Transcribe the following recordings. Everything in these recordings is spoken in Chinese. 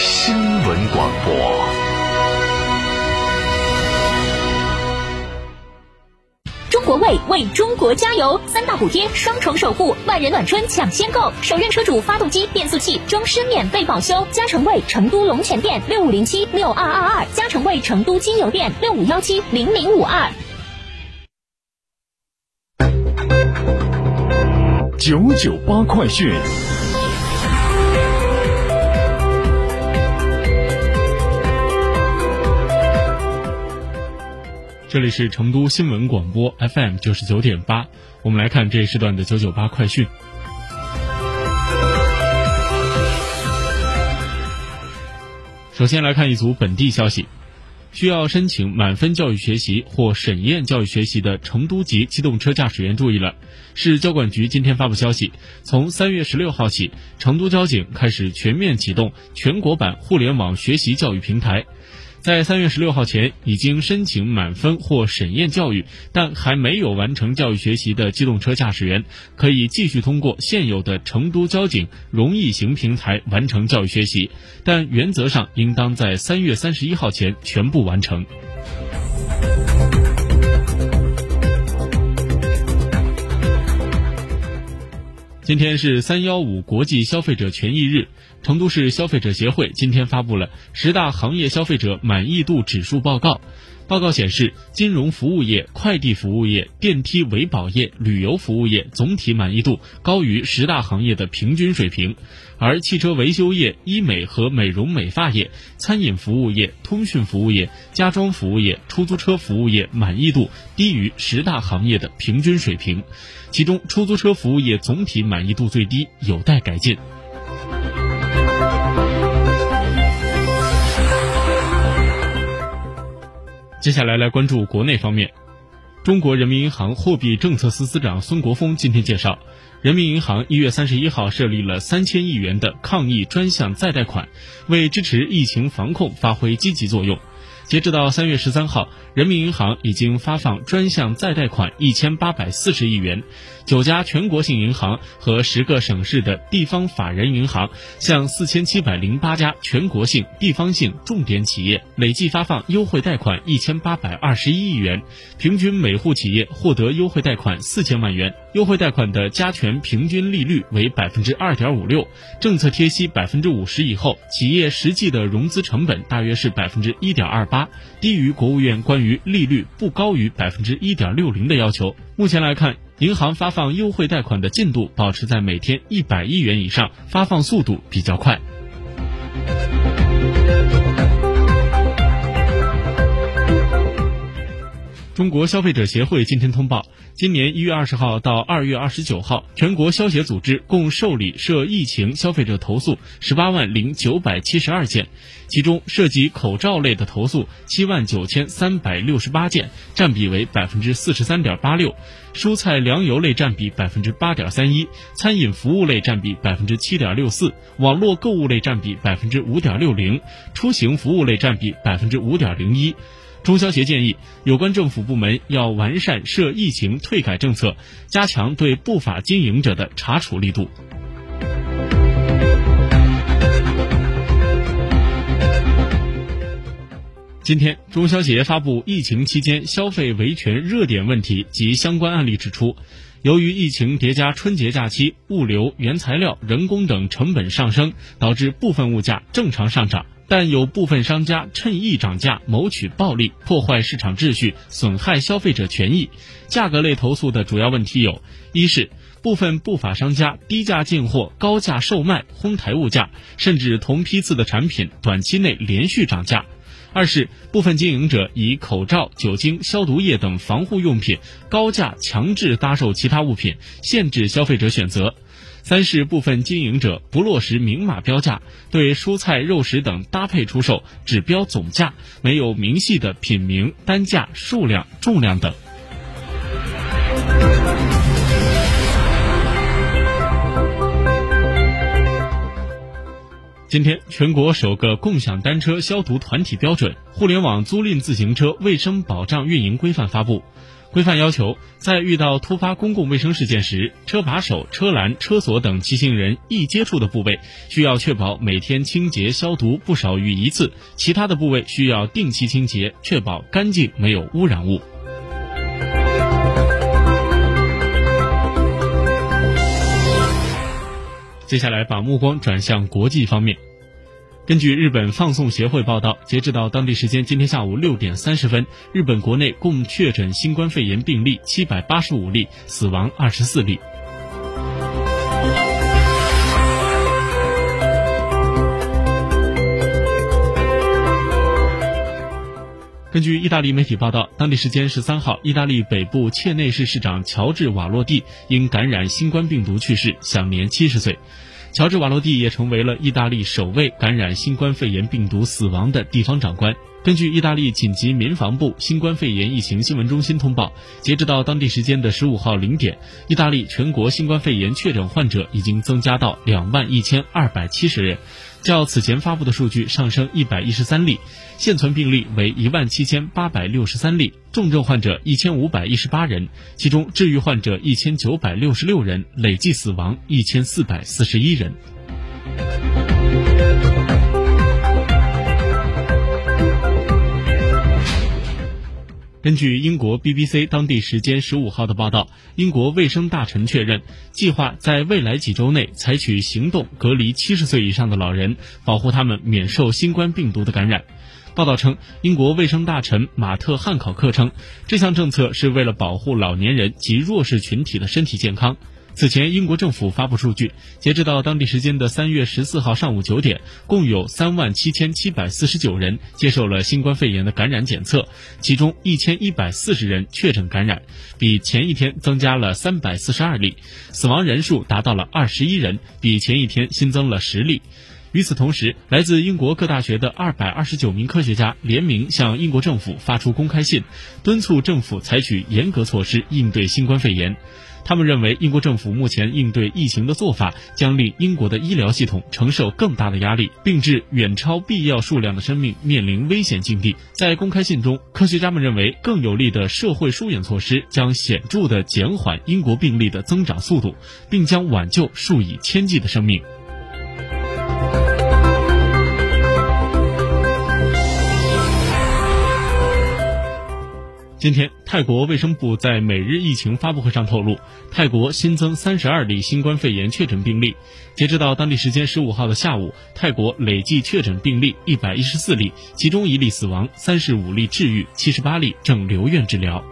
新闻广播。中国卫为中国加油，三大补贴，双重守护，万人暖春抢先购，首任车主发动机、变速器终身免费保修。加成卫成都龙泉店六五零七六二二二，加成卫成都金油店六五幺七零零五二。九九八快讯，这里是成都新闻广播 FM 九十九点八，我们来看这一时段的九九八快讯。首先来看一组本地消息。需要申请满分教育学习或审验教育学习的成都籍机动车驾驶员注意了，市交管局今天发布消息，从三月十六号起，成都交警开始全面启动全国版互联网学习教育平台。在三月十六号前已经申请满分或审验教育，但还没有完成教育学习的机动车驾驶员，可以继续通过现有的成都交警容易行平台完成教育学习，但原则上应当在三月三十一号前全部完成。今天是三幺五国际消费者权益日，成都市消费者协会今天发布了十大行业消费者满意度指数报告。报告显示，金融服务业、快递服务业、电梯维保业、旅游服务业总体满意度高于十大行业的平均水平，而汽车维修业、医美和美容美发业、餐饮服务业、通讯服务业、家装服务业、出租车服务业满意度低于十大行业的平均水平，其中出租车服务业总体满意度最低，有待改进。接下来来关注国内方面，中国人民银行货币政策司司长孙国峰今天介绍，人民银行一月三十一号设立了三千亿元的抗疫专项再贷款，为支持疫情防控发挥积极作用。截止到三月十三号，人民银行已经发放专项再贷款一千八百四十亿元，九家全国性银行和十个省市的地方法人银行向四千七百零八家全国性、地方性重点企业累计发放优惠贷款一千八百二十一亿元，平均每户企业获得优惠贷款四千万元。优惠贷款的加权平均利率为百分之二点五六，政策贴息百分之五十以后，企业实际的融资成本大约是百分之一点二八，低于国务院关于利率不高于百分之一点六零的要求。目前来看，银行发放优惠贷款的进度保持在每天一百亿元以上，发放速度比较快。中国消费者协会今天通报，今年一月二十号到二月二十九号，全国消协组织共受理涉疫情消费者投诉十八万零九百七十二件，其中涉及口罩类的投诉七万九千三百六十八件，占比为百分之四十三点八六；蔬菜粮油类占比百分之八点三一；餐饮服务类占比百分之七点六四；网络购物类占比百分之五点六零；出行服务类占比百分之五点零一。中消协建议，有关政府部门要完善涉疫情退改政策，加强对不法经营者的查处力度。今天，中消协发布疫情期间消费维权热点问题及相关案例，指出，由于疫情叠加春节假期，物流、原材料、人工等成本上升，导致部分物价正常上涨。但有部分商家趁意涨价，谋取暴利，破坏市场秩序，损害消费者权益。价格类投诉的主要问题有：一是部分不法商家低价进货、高价售卖，哄抬物价，甚至同批次的产品短期内连续涨价；二是部分经营者以口罩、酒精、消毒液等防护用品高价强制搭售其他物品，限制消费者选择；三是部分经营者不落实明码标价，对蔬菜、肉食等搭配出售，只标总价，没有明细的品名、单价、数量、重量等。今天，全国首个共享单车消毒团体标准《互联网租赁自行车卫生保障运营规范》发布。规范要求，在遇到突发公共卫生事件时，车把手、车篮、车锁等骑行人易接触的部位，需要确保每天清洁消毒不少于一次；其他的部位需要定期清洁，确保干净，没有污染物。接下来把目光转向国际方面。根据日本放送协会报道，截止到当地时间今天下午六点三十分，日本国内共确诊新冠肺炎病例七百八十五例，死亡二十四例。根据意大利媒体报道，当地时间十三号，意大利北部切内市市长乔治瓦洛蒂因感染新冠病毒去世，享年七十岁。乔治瓦洛蒂也成为了意大利首位感染新冠肺炎病毒死亡的地方长官。根据意大利紧急民防部新冠肺炎疫情新闻中心通报，截止到当地时间的十五号零点，意大利全国新冠肺炎确诊患者已经增加到两万一千二百七十人，较此前发布的数据上升一百一十三例，现存病例为一万七千八百六十三例，重症患者一千五百一十八人，其中治愈患者一千九百六十六人，累计死亡一千四百四十一人。根据英国 BBC 当地时间十五号的报道，英国卫生大臣确认，计划在未来几周内采取行动隔离七十岁以上的老人，保护他们免受新冠病毒的感染。报道称，英国卫生大臣马特·汉考克称，这项政策是为了保护老年人及弱势群体的身体健康。此前，英国政府发布数据，截止到当地时间的三月十四号上午九点，共有三万七千七百四十九人接受了新冠肺炎的感染检测，其中一千一百四十人确诊感染，比前一天增加了三百四十二例，死亡人数达到了二十一人，比前一天新增了十例。与此同时，来自英国各大学的二百二十九名科学家联名向英国政府发出公开信，敦促政府采取严格措施应对新冠肺炎。他们认为，英国政府目前应对疫情的做法将令英国的医疗系统承受更大的压力，并致远超必要数量的生命面临危险境地。在公开信中，科学家们认为，更有力的社会疏远措施将显著地减缓英国病例的增长速度，并将挽救数以千计的生命。今天，泰国卫生部在每日疫情发布会上透露，泰国新增三十二例新冠肺炎确诊病例。截止到当地时间十五号的下午，泰国累计确诊病例一百一十四例，其中一例死亡，三十五例治愈，七十八例正留院治疗。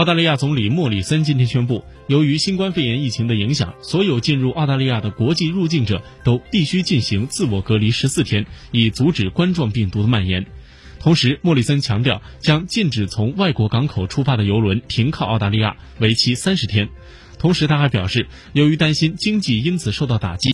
澳大利亚总理莫里森今天宣布，由于新冠肺炎疫情的影响，所有进入澳大利亚的国际入境者都必须进行自我隔离十四天，以阻止冠状病毒的蔓延。同时，莫里森强调，将禁止从外国港口出发的游轮停靠澳大利亚，为期三十天。同时，他还表示，由于担心经济因此受到打击，